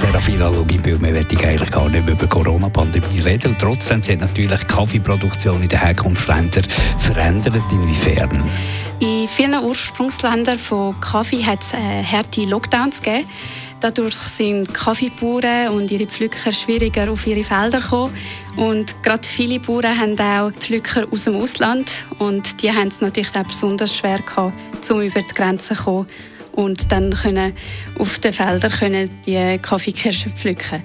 Serafina Loginbühl, wir wollen eigentlich gar nicht mehr über Corona-Pandemie reden. Und trotzdem hat natürlich die Kaffeeproduktion in den Herkunftsländern verändert. Inwiefern? In vielen Ursprungsländern von Kaffee hat es äh, harte Lockdowns gegeben. Dadurch sind Kaffeebauern und ihre Pflücker schwieriger auf ihre Felder gekommen. Und gerade viele Bauern haben auch Pflücker aus dem Ausland. Und die haben es natürlich auch besonders schwer gehabt, um über die Grenzen zu kommen und dann können auf den Feldern können die Kaffeekirschen pflücken.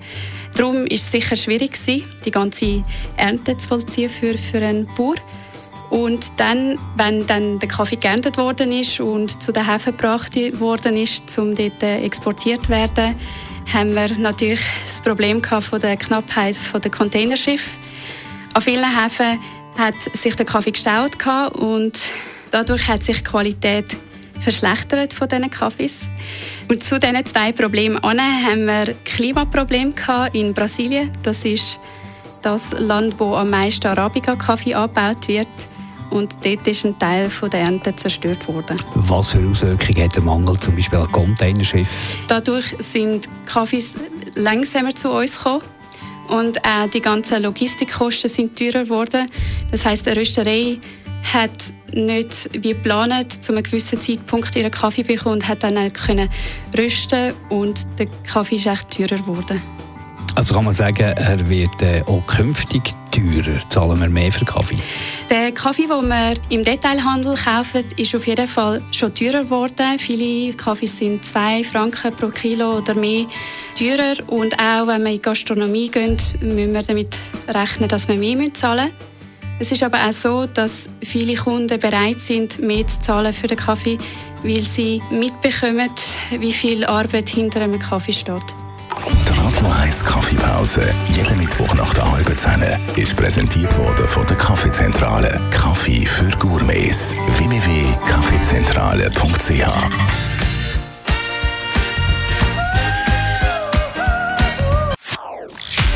Darum ist es sicher schwierig gewesen, die ganze Ernte zu vollziehen für, für einen Bauer. Und dann, wenn dann der Kaffee geerntet worden ist und zu den Häfen gebracht worden ist, um dort exportiert zu werden, haben wir natürlich das Problem von der Knappheit der Containerschiff. An vielen Häfen hat sich der Kaffee gestaut und dadurch hat sich die Qualität verschlechtert von diesen Kaffees. Und zu diesen zwei Problemen haben wir Klimaprobleme in Brasilien. Das ist das Land, wo am meisten Arabica-Kaffee angebaut wird. Und dort ist ein Teil der Ernte zerstört worden. Was für Auswirkungen hat der Mangel zum Beispiel an Containerschiffen? Dadurch sind Kaffees langsamer zu uns gekommen. Und auch die ganzen Logistikkosten sind teurer geworden. Das heißt, eine Rösterei hat nicht wie geplant zu einem gewissen Zeitpunkt ihren Kaffee bekommen und hat dann auch können rösten und der Kaffee ist echt teurer geworden. Also kann man sagen, er wird äh, auch künftig teurer, zahlen wir mehr für Kaffee? Der Kaffee, den wir im Detailhandel kaufen, ist auf jeden Fall schon teurer geworden. Viele Kaffees sind 2 Franken pro Kilo oder mehr teurer und auch wenn wir in die Gastronomie gehen, müssen wir damit rechnen, dass wir mehr zahlen müssen. Es ist aber auch so, dass viele Kunden bereit sind, mehr zu zahlen für den Kaffee, weil sie mitbekommen, wie viel Arbeit hinter einem Kaffee steht. Die Radio 1 Kaffeepause, jeden Mittwoch nach der halben Zehn, ist präsentiert worden von der Kaffeezentrale. Kaffee für Gourmets. www.kaffeezentrale.ch